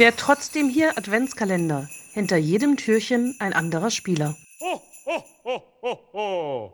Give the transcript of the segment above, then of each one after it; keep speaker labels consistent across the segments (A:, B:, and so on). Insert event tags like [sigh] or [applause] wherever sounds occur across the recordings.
A: Wer trotzdem hier Adventskalender. Hinter jedem Türchen ein anderer Spieler. Ho, ho, ho,
B: ho, ho.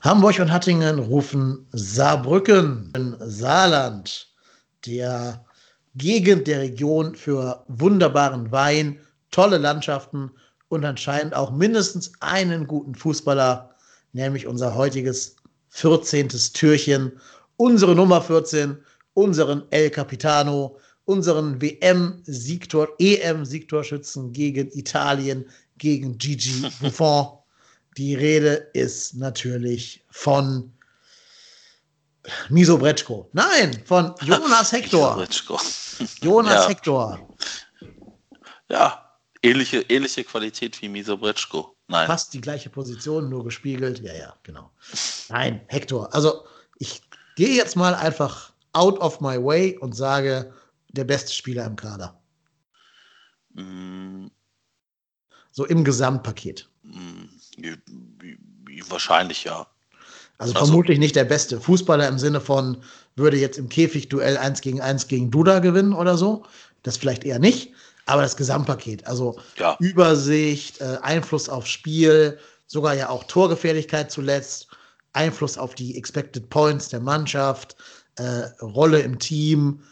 B: Hamburg und Hattingen rufen Saarbrücken in Saarland, der Gegend der Region für wunderbaren Wein, tolle Landschaften und anscheinend auch mindestens einen guten Fußballer, nämlich unser heutiges 14. Türchen, unsere Nummer 14, unseren El Capitano, unseren WM-Siegtor, EM-Siegtorschützen gegen Italien, gegen Gigi [laughs] Buffon. Die Rede ist natürlich von Miso Bretschko. Nein, von [laughs] Jonas Hector. [laughs] Jonas ja. Hector.
C: Ja, ähnliche, ähnliche Qualität wie Miso Bretschko.
B: Nein. Fast die gleiche Position, nur gespiegelt. Ja, ja, genau. Nein, Hector. Also, ich gehe jetzt mal einfach out of my way und sage, der beste Spieler im Kader. Mm. So im Gesamtpaket. Mm.
C: Wahrscheinlich ja.
B: Also, also, vermutlich nicht der beste Fußballer im Sinne von, würde jetzt im Käfigduell 1 gegen 1 gegen Duda gewinnen oder so. Das vielleicht eher nicht. Aber das Gesamtpaket, also ja. Übersicht, äh, Einfluss aufs Spiel, sogar ja auch Torgefährlichkeit zuletzt, Einfluss auf die Expected Points der Mannschaft, äh, Rolle im Team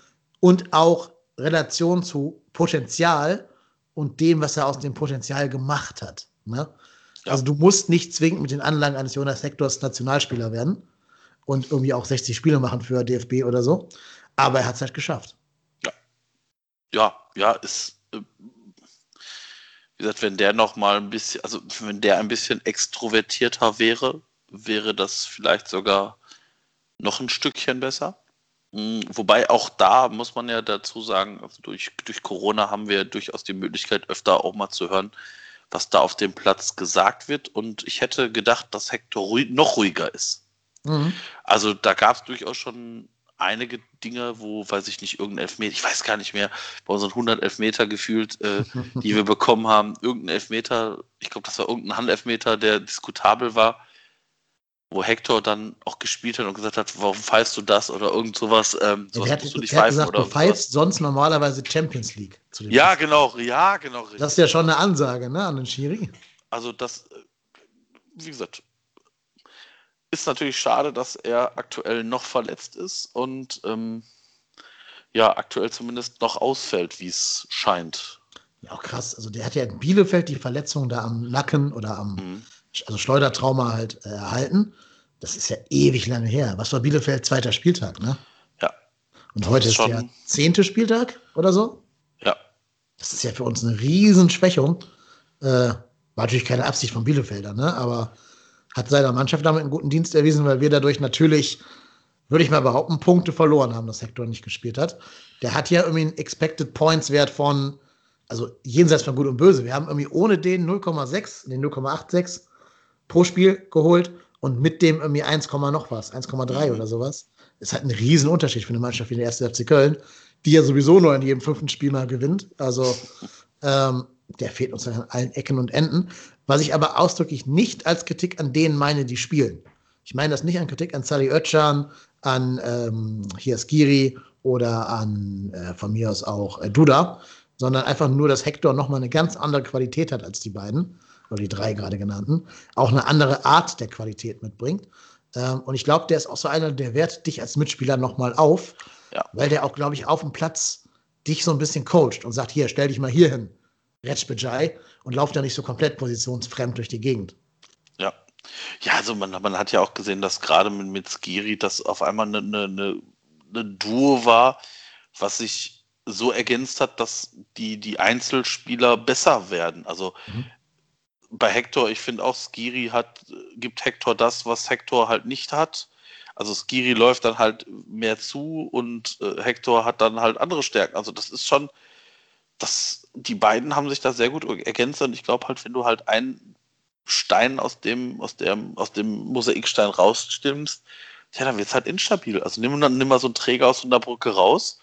B: und auch Relation zu Potenzial und dem, was er aus dem Potenzial gemacht hat. Ne? Ja. Also du musst nicht zwingend mit den Anlagen eines Jonas Hektors Nationalspieler werden und irgendwie auch 60 Spiele machen für DFB oder so. Aber er hat es halt geschafft.
C: Ja. Ja, ja, ist. Äh, wie gesagt, wenn der noch mal ein bisschen, also wenn der ein bisschen extrovertierter wäre, wäre das vielleicht sogar noch ein Stückchen besser. Hm, wobei auch da muss man ja dazu sagen, also durch, durch Corona haben wir durchaus die Möglichkeit, öfter auch mal zu hören, was da auf dem Platz gesagt wird. Und ich hätte gedacht, dass Hector ruhig, noch ruhiger ist. Mhm. Also da gab es durchaus schon einige Dinge, wo, weiß ich nicht, irgendein Elfmeter, ich weiß gar nicht mehr, bei unseren 100 Elfmeter gefühlt, äh, die wir [laughs] bekommen haben, irgendein Elfmeter, ich glaube, das war irgendein Handelfmeter, der diskutabel war, wo Hector dann auch gespielt hat und gesagt hat, warum pfeifst du das oder irgend sowas. Ähm,
B: sowas ja, musst du nicht pfeifen gesagt, oder du pfeifst sonst normalerweise Champions League.
C: ja, Spiel. genau, ja, genau.
B: Richtig. Das ist ja schon eine Ansage, ne, an den Schiri.
C: Also das, äh, wie gesagt, ist natürlich schade, dass er aktuell noch verletzt ist und ähm, ja, aktuell zumindest noch ausfällt, wie es scheint.
B: Ja, auch krass. Also der hat ja in Bielefeld die Verletzung da am Nacken oder am mhm also Schleudertrauma halt äh, erhalten. Das ist ja ewig lange her. Was war Bielefeld? Zweiter Spieltag, ne?
C: Ja.
B: Und heute ist, ist der zehnte Spieltag oder so?
C: Ja.
B: Das ist ja für uns eine Riesenschwächung. Äh, war natürlich keine Absicht von Bielefelder, ne? Aber hat seiner Mannschaft damit einen guten Dienst erwiesen, weil wir dadurch natürlich, würde ich mal behaupten, Punkte verloren haben, dass Hector nicht gespielt hat. Der hat ja irgendwie einen Expected Points Wert von, also jenseits von Gut und Böse. Wir haben irgendwie ohne den 0,6, den 0,86 pro Spiel geholt und mit dem irgendwie 1, noch was, 1,3 mhm. oder sowas. Ist halt ein Riesenunterschied für eine Mannschaft wie der 1. FC Köln, die ja sowieso nur in jedem fünften Spiel mal gewinnt. Also [laughs] ähm, der fehlt uns an allen Ecken und Enden. Was ich aber ausdrücklich nicht als Kritik an denen meine, die spielen. Ich meine das nicht an Kritik an Sally Özcan, an ähm, hier Skiri oder an äh, von mir aus auch äh, Duda, sondern einfach nur, dass Hector nochmal eine ganz andere Qualität hat als die beiden oder die drei gerade genannten, auch eine andere Art der Qualität mitbringt. Ähm, und ich glaube, der ist auch so einer, der wertet dich als Mitspieler nochmal auf, ja. weil der auch, glaube ich, auf dem Platz dich so ein bisschen coacht und sagt, hier, stell dich mal hier hin, Retschbejai, und lauf da nicht so komplett positionsfremd durch die Gegend.
C: Ja. Ja, also man, man hat ja auch gesehen, dass gerade mit, mit Skiri das auf einmal eine, eine, eine Duo war, was sich so ergänzt hat, dass die, die Einzelspieler besser werden. Also mhm bei Hector, ich finde auch, Skiri hat, gibt Hector das, was Hector halt nicht hat. Also Skiri läuft dann halt mehr zu und äh, Hector hat dann halt andere Stärken. Also das ist schon, das, die beiden haben sich da sehr gut ergänzt und ich glaube halt, wenn du halt einen Stein aus dem, aus dem, aus dem Mosaikstein rausstimmst, ja, dann wird es halt instabil. Also nimm, nimm mal so einen Träger aus einer Brücke raus.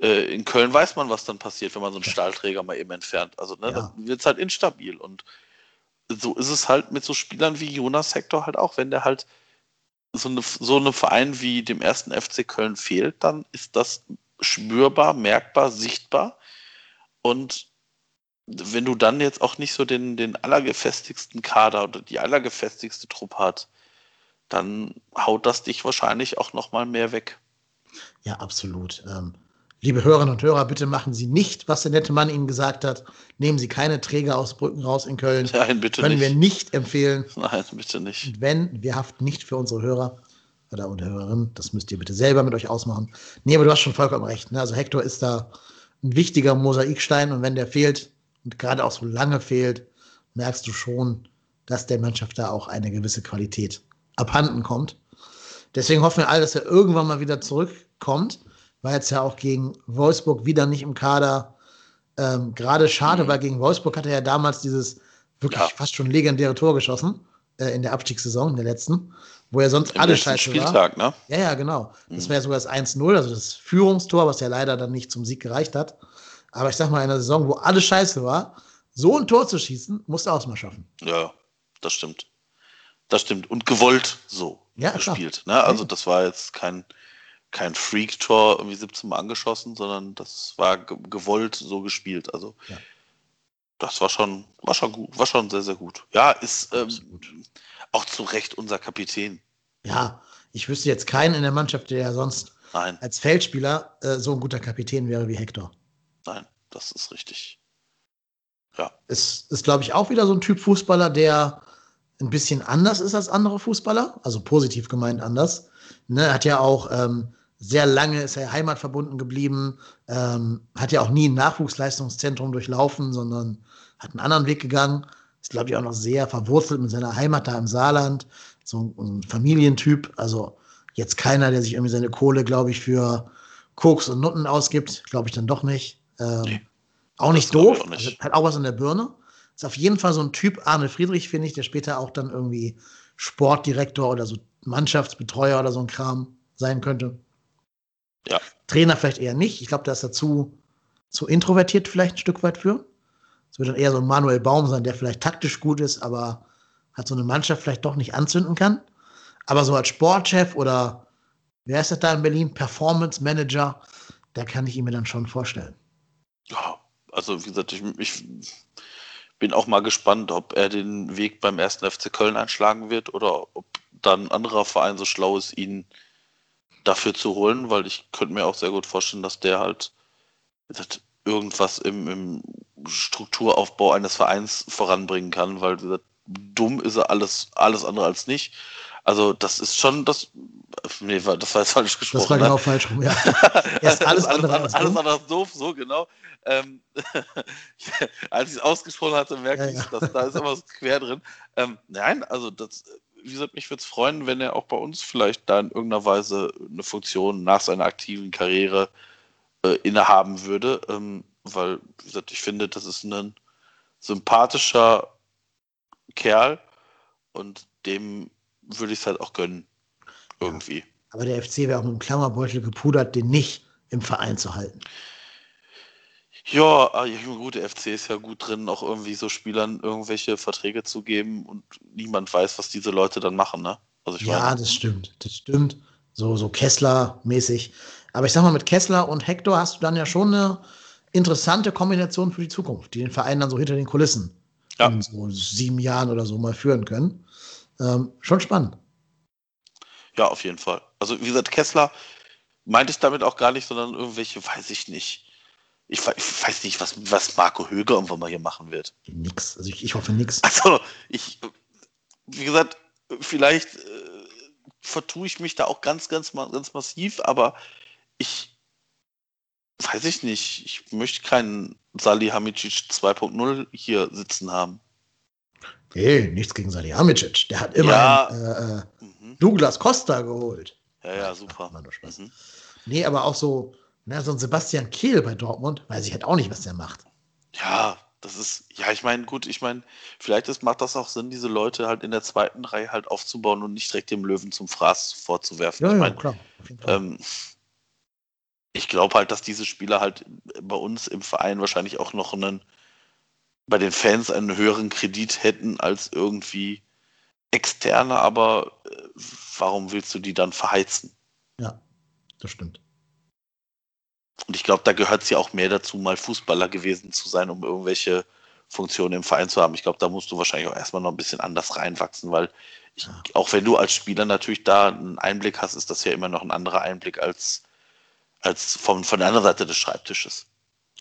C: Äh, in Köln weiß man, was dann passiert, wenn man so einen Stahlträger mal eben entfernt. Also ne, ja. dann wird es halt instabil. Und so ist es halt mit so Spielern wie Jonas Hector halt auch. Wenn der halt so eine, so eine Verein wie dem ersten FC Köln fehlt, dann ist das spürbar, merkbar, sichtbar. Und wenn du dann jetzt auch nicht so den, den allergefestigsten Kader oder die allergefestigste Truppe hast, dann haut das dich wahrscheinlich auch noch mal mehr weg.
B: Ja, absolut. Ähm, liebe Hörerinnen und Hörer, bitte machen Sie nicht, was der nette Mann Ihnen gesagt hat. Nehmen Sie keine Träger aus Brücken raus in Köln.
C: Nein, bitte
B: Können
C: nicht.
B: wir nicht empfehlen.
C: Nein, bitte nicht.
B: Und wenn, wir haften nicht für unsere Hörer oder und Hörerinnen. Das müsst ihr bitte selber mit euch ausmachen. Nee, aber du hast schon vollkommen recht. Ne? Also Hector ist da ein wichtiger Mosaikstein und wenn der fehlt und gerade auch so lange fehlt, merkst du schon, dass der Mannschaft da auch eine gewisse Qualität abhanden kommt. Deswegen hoffen wir alle, dass er irgendwann mal wieder zurückkommt. War jetzt ja auch gegen Wolfsburg wieder nicht im Kader. Ähm, Gerade schade,
C: Mhm.
B: weil gegen Wolfsburg hat er ja damals dieses wirklich
C: Ja.
B: fast schon legendäre Tor geschossen äh, in der Abstiegssaison, in der letzten, wo er sonst
C: Im
B: alle scheiße war.
C: Spieltag, ne?
B: Ja, ja, genau. Das
C: Mhm.
B: wäre sogar das 1-0, also das Führungstor, was ja leider dann nicht zum Sieg gereicht hat. Aber ich sag mal, in einer Saison, wo alles scheiße war, so ein Tor zu schießen, musst du auch mal schaffen.
C: Ja, das stimmt. Das stimmt. Und gewollt so
B: Ja,
C: gespielt. Ne? Also das war jetzt kein, kein Freak-Tor irgendwie 17 Mal angeschossen, sondern das war ge gewollt so gespielt. Also
B: Ja.
C: das war schon, war schon gut, war schon sehr, sehr gut. Ja, ist ähm, auch zu Recht unser Kapitän.
B: Ja, ich wüsste jetzt keinen in der Mannschaft, der ja sonst
C: Nein,
B: als Feldspieler äh, so ein guter Kapitän wäre wie Hector.
C: nein, das ist richtig.
B: Es ist, glaube ich, auch wieder so ein Typ Fußballer, der ein bisschen anders ist als andere Fußballer, also positiv gemeint anders. Ne, hat ja auch ähm, sehr lange ist er heimatverbunden geblieben, ähm, hat ja auch nie ein Nachwuchsleistungszentrum durchlaufen, sondern hat einen anderen Weg gegangen. Ist, glaube ich, auch noch sehr verwurzelt mit seiner Heimat da im Saarland. So ein, ein Familientyp, also jetzt keiner, der sich irgendwie seine Kohle, glaube ich, für Koks und Nutten ausgibt, glaube ich dann doch nicht. Ähm,
C: Nee.
B: Auch nicht doof,
C: auch nicht.
B: Also, hat auch was in der Birne. Ist auf jeden Fall so ein Typ Arne Friedrich, finde ich, der später auch dann irgendwie Sportdirektor oder so Mannschaftsbetreuer oder so ein Kram sein könnte.
C: Ja.
B: Trainer vielleicht eher nicht. Ich glaube, der ist dazu zu introvertiert vielleicht ein Stück weit für. Es wird dann eher so ein Manuel Baum sein, der vielleicht taktisch gut ist, aber hat so eine Mannschaft vielleicht doch nicht anzünden kann. Aber so als Sportchef oder wer ist das da in Berlin? Performance Manager, da kann ich ihn mir dann schon vorstellen.
C: Ja, also wie gesagt, ich, ich bin auch mal gespannt, ob er den Weg beim ersten FC Köln einschlagen wird oder ob dann ein anderer Verein so schlau ist, ihn dafür zu holen, weil ich könnte mir auch sehr gut vorstellen, dass der halt irgendwas im, im Strukturaufbau eines Vereins voranbringen kann, weil dumm ist er alles, alles andere als nicht. Also das ist schon das, nee, das war jetzt falsch gesprochen.
B: Das war
C: ne?
B: genau falsch rum, ja. [laughs] Er ist alles andere als
C: alles andere als doof, so genau. Ähm, [laughs] als ich es ausgesprochen hatte, merkte
B: Ja,
C: ich,
B: ja.
C: dass da ist immer was quer drin. Ähm, nein, also das, wie gesagt, mich würde es freuen, wenn er auch bei uns vielleicht da in irgendeiner Weise eine Funktion nach seiner aktiven Karriere äh, innehaben würde. Ähm, weil, wie gesagt, ich finde, das ist ein sympathischer Kerl und dem würde ich es halt auch gönnen. Irgendwie.
B: Aber der FC wäre auch mit dem Klammerbeutel gepudert, den nicht im Verein zu halten.
C: Ja, ah, ja, gut, der FC ist ja gut drin, auch irgendwie so Spielern irgendwelche Verträge zu geben und niemand weiß, was diese Leute dann machen, ne? Also ich
B: Ja,
C: meine,
B: das stimmt. Das stimmt. So, so Kessler-mäßig. Aber ich sag mal, mit Kessler und Hector hast du dann ja schon eine interessante Kombination für die Zukunft, die den Verein dann so hinter den Kulissen
C: Ja.
B: in so sieben Jahren oder so mal führen können. Ähm, schon spannend.
C: ja, auf jeden Fall. Also wie gesagt, Kessler meinte ich damit auch gar nicht, sondern irgendwelche, weiß ich nicht. Ich, ich weiß nicht, was, was Marco Höger irgendwann mal hier machen wird.
B: Nix. Also ich, ich hoffe nix.
C: Also, ich, wie gesagt, vielleicht äh, vertue ich mich da auch ganz, ganz, ganz massiv, aber ich weiß ich nicht. Ich möchte keinen Salihamidzic 2.0 hier sitzen haben.
B: Hey, nichts gegen Salihamidzic. Der hat immerhin
C: Ja.
B: äh, äh,
C: Mhm.
B: Douglas Costa geholt.
C: Ja, ja, super.
B: Nur Spaß.
C: Mhm.
B: Nee, aber auch so, na, so ein Sebastian Kehl bei Dortmund, weiß ich halt auch nicht, was der macht.
C: Ja, das ist, ja, ich meine, gut, ich meine, vielleicht ist, macht das auch Sinn, diese Leute halt in der zweiten Reihe halt aufzubauen und nicht direkt dem Löwen zum Fraß vorzuwerfen.
B: Ja,
C: ich
B: ja,
C: meine,
B: klar.
C: Ähm, ich glaube halt, dass diese Spieler halt bei uns im Verein wahrscheinlich auch noch einen, bei den Fans einen höheren Kredit hätten als irgendwie externe, aber äh, warum willst du die dann verheizen?
B: ja, das stimmt.
C: Und ich glaube, da gehört es ja auch mehr dazu, mal Fußballer gewesen zu sein, um irgendwelche Funktionen im Verein zu haben. Ich glaube, da musst du wahrscheinlich auch erstmal noch ein bisschen anders reinwachsen, weil ich, auch wenn du als Spieler natürlich da einen Einblick hast, ist das ja immer noch ein anderer Einblick als, als von, von der anderen Seite des Schreibtisches.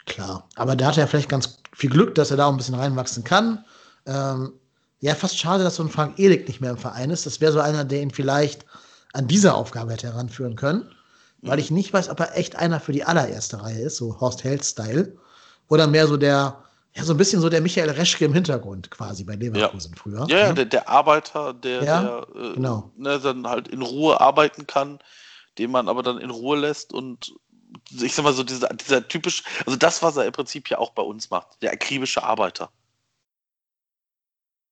B: Klar, aber da hat er vielleicht ganz viel Glück, dass er da auch ein bisschen reinwachsen kann. Ähm, ja, fast schade, dass so ein Frank Elik nicht mehr im Verein ist. Das wäre so einer, der ihn vielleicht an diese Aufgabe hätte heranführen können. Weil ich nicht weiß, ob er echt einer für die allererste Reihe ist, so Horst Held-Style, oder mehr so der, ja, so ein bisschen so der Michael Reschke im Hintergrund quasi bei Leverkusen
C: ja.
B: früher.
C: Ja, ja, ne? der, der, Arbeiter, der,
B: ja,
C: der äh,
B: genau.
C: ne, dann halt in Ruhe arbeiten kann, den man aber dann in Ruhe lässt und ich sag mal so, dieser, dieser typisch, also das, was er im Prinzip ja auch bei uns macht, der akribische Arbeiter.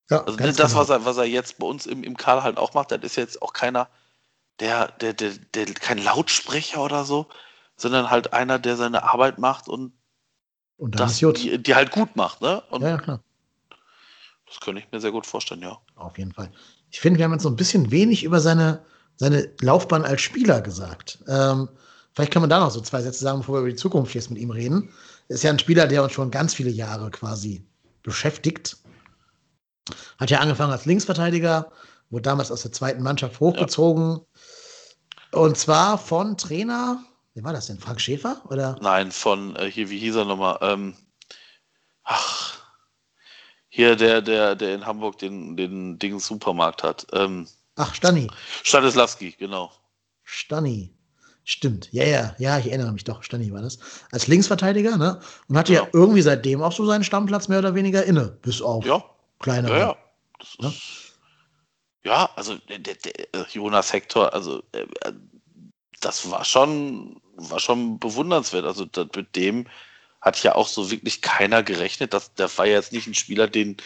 C: Ja, also das, genau. was, er, was er jetzt bei uns im, im Kader halt auch macht, das ist jetzt auch keiner, der, der, der, der, kein Lautsprecher oder so, sondern halt einer, der seine Arbeit macht und,
B: und
C: das, die, die, halt gut macht, ne? Und
B: ja, klar.
C: Das könnte ich mir sehr gut vorstellen, ja.
B: Auf jeden Fall. Ich finde, wir haben jetzt so ein bisschen wenig über seine, seine Laufbahn als Spieler gesagt. Ähm, vielleicht kann man da noch so zwei Sätze sagen, bevor wir über die Zukunft jetzt mit ihm reden. Er ist ja ein Spieler, der uns schon ganz viele Jahre quasi beschäftigt. Hat ja angefangen als Linksverteidiger, wurde damals aus der zweiten Mannschaft hochgezogen. Ja. Und zwar von Trainer, wie war das denn? Frank Schäfer? Oder?
C: Nein, von äh, hier, wie hieß er nochmal? Ähm, ach, hier der, der, der in Hamburg den, den Ding Supermarkt hat. Ähm,
B: ach, Stani.
C: Stanislawski, genau.
B: Stani. Stimmt, ja, ja, ja, ich erinnere mich doch, Stani war das. Als Linksverteidiger, ne? Und hatte ja. ja irgendwie seitdem auch so seinen Stammplatz mehr oder weniger inne, bis auf
C: ja
B: kleinere.
C: Ja, ja. Ne? Ja also der, der, äh, Jonas Hector, also äh, äh, das war schon, war schon bewundernswert. Also das, mit dem hat ja auch so wirklich keiner gerechnet. Das, der war ja jetzt nicht ein Spieler, den,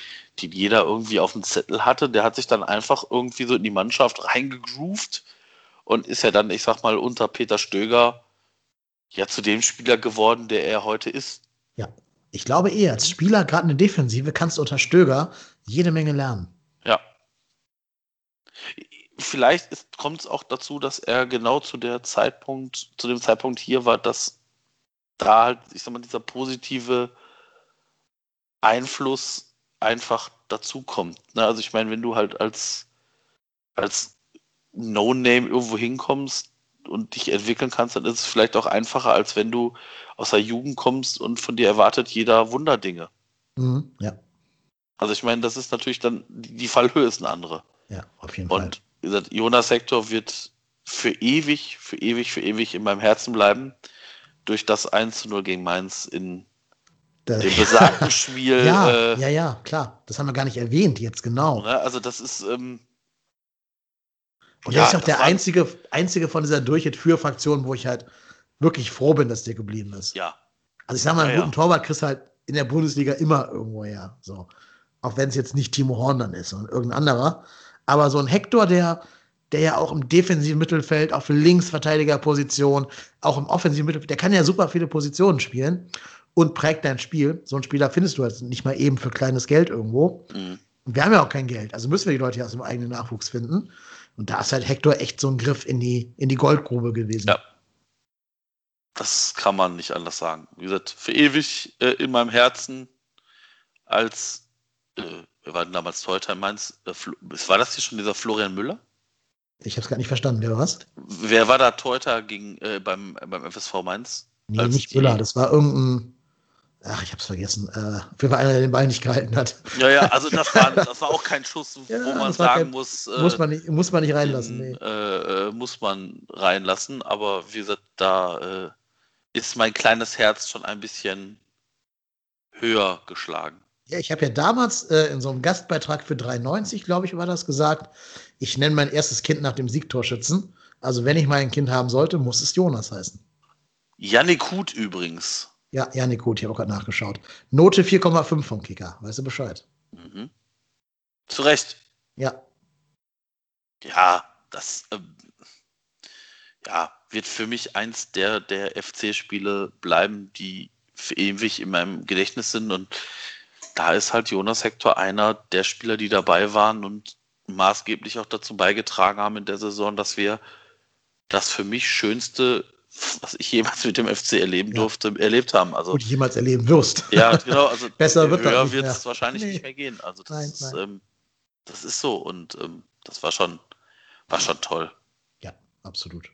C: den jeder irgendwie auf dem Zettel hatte. Der hat sich dann einfach irgendwie so in die Mannschaft reingegroovt und ist ja dann, ich sag mal, unter Peter Stöger ja zu dem Spieler geworden, der er heute ist.
B: Ja, ich glaube eher, als Spieler, gerade eine Defensive, kannst du unter Stöger jede Menge lernen.
C: Vielleicht kommt es auch dazu, dass er genau zu der Zeitpunkt, zu dem Zeitpunkt hier war, dass da halt, ich sag mal, dieser positive Einfluss einfach dazukommt. Ne? Also ich meine, wenn du halt als, als No-Name irgendwo hinkommst, und dich entwickeln kannst, dann ist es vielleicht auch einfacher, als wenn du aus der Jugend kommst und von dir erwartet jeder Wunderdinge.
B: Mhm, ja.
C: Also ich meine, das ist natürlich dann, die Fallhöhe ist eine andere.
B: Ja, auf jeden
C: und,
B: Fall.
C: Und wie gesagt, Jonas Sektor wird für ewig, für ewig, für ewig in meinem Herzen bleiben. Durch das 1 zu 0 gegen Mainz in da, dem [laughs] besagten Spiel.
B: Ja, äh, ja, ja, klar. Das haben wir gar nicht erwähnt jetzt, genau.
C: Ne? Also das ist, ähm,
B: und ja, er ist auch der einzige, einzige von dieser Durchhit-Für-Fraktion, wo ich halt wirklich froh bin, dass der geblieben ist.
C: Ja.
B: Also ich sag mal, einen
C: ja,
B: guten ja. Torwart kriegst halt in der Bundesliga immer irgendwo her. So. Auch wenn es jetzt nicht Timo Horn dann ist, sondern irgendein anderer. Aber so ein Hector, der, der ja auch im defensiven Mittelfeld, auch für Linksverteidigerposition, auch im offensiven Mittelfeld, der kann ja super viele Positionen spielen und prägt dein Spiel. So einen Spieler findest du halt nicht mal eben für kleines Geld irgendwo. Mhm. Und wir haben ja auch kein Geld. Also müssen wir die Leute ja aus dem eigenen Nachwuchs finden. Und da ist halt Hector echt so ein Griff in die, in die Goldgrube gewesen.
C: Ja. Das kann man nicht anders sagen. Wie gesagt, für ewig äh, in meinem Herzen als, äh, wer war denn damals Torhüter in Mainz? Äh, war das hier schon dieser Florian Müller?
B: Ich habe es gar nicht verstanden. Wer war's?
C: Wer war da Torhüter gegen, äh, beim, beim FSV Mainz?
B: Nee, nicht Müller. Das war irgendein Ach, ich hab's vergessen. Äh, für einer, der den Ball nicht gehalten hat.
C: Ja, ja, also das war, [laughs] das war auch kein Schuss, ja, wo man sagen kein, muss.
B: Äh, muss, man nicht, muss man nicht reinlassen.
C: Nee. Äh, äh, muss man reinlassen, aber wie gesagt, da äh, ist mein kleines Herz schon ein bisschen höher geschlagen.
B: Ja, ich habe ja damals äh, in so einem Gastbeitrag für 93, glaube ich, war das gesagt, ich nenne mein erstes Kind nach dem Siegtorschützen. Also wenn ich mal ein Kind haben sollte, muss es Jonas heißen.
C: Janik Huth übrigens.
B: Ja, Janik gut, ich habe auch gerade nachgeschaut. Note 4,5 vom Kicker. Weißt du Bescheid?
C: Mhm. Zu Recht.
B: Ja.
C: Ja, das ähm, ja, wird für mich eins der, der FC-Spiele bleiben, die für ewig in meinem Gedächtnis sind. Und da ist halt Jonas Hector einer der Spieler, die dabei waren und maßgeblich auch dazu beigetragen haben in der Saison, dass wir das für mich schönste was ich jemals mit dem FC erleben ja. durfte, erlebt haben. Also,
B: Und jemals erleben wirst.
C: Ja, genau. Also [laughs]
B: Besser wird
C: höher wird es wahrscheinlich nee. nicht mehr gehen. Also das,
B: nein,
C: ist,
B: nein.
C: Ähm, das ist so und ähm, das war schon, war schon toll.
B: Ja, absolut.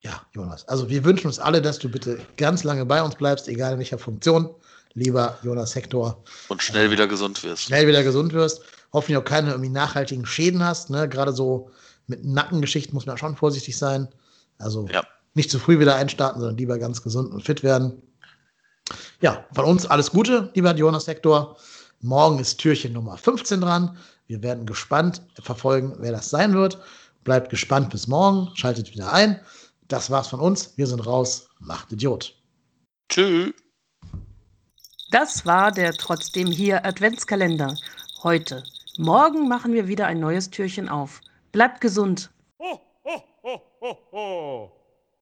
B: Ja, Jonas. Also wir wünschen uns alle, dass du bitte ganz lange bei uns bleibst, egal in welcher Funktion, lieber Jonas Hector.
C: Und schnell wieder gesund wirst.
B: Schnell wieder gesund wirst. Hoffentlich auch keine irgendwie nachhaltigen Schäden hast. Ne? Gerade so mit Nackengeschichten muss man schon vorsichtig sein. Also ja. nicht zu früh wieder einstarten, sondern lieber ganz gesund und fit werden. Ja, von uns alles Gute, lieber Jonas Hector. Morgen ist Türchen Nummer 15 dran. Wir werden gespannt verfolgen, wer das sein wird. Bleibt gespannt bis morgen. Schaltet wieder ein. Das war's von uns. Wir sind raus. Macht Idiot.
C: Tschüss.
A: Das war der trotzdem hier Adventskalender. Heute. Morgen machen wir wieder ein neues Türchen auf. Bleibt gesund. Ho, ho, ho, ho, ho.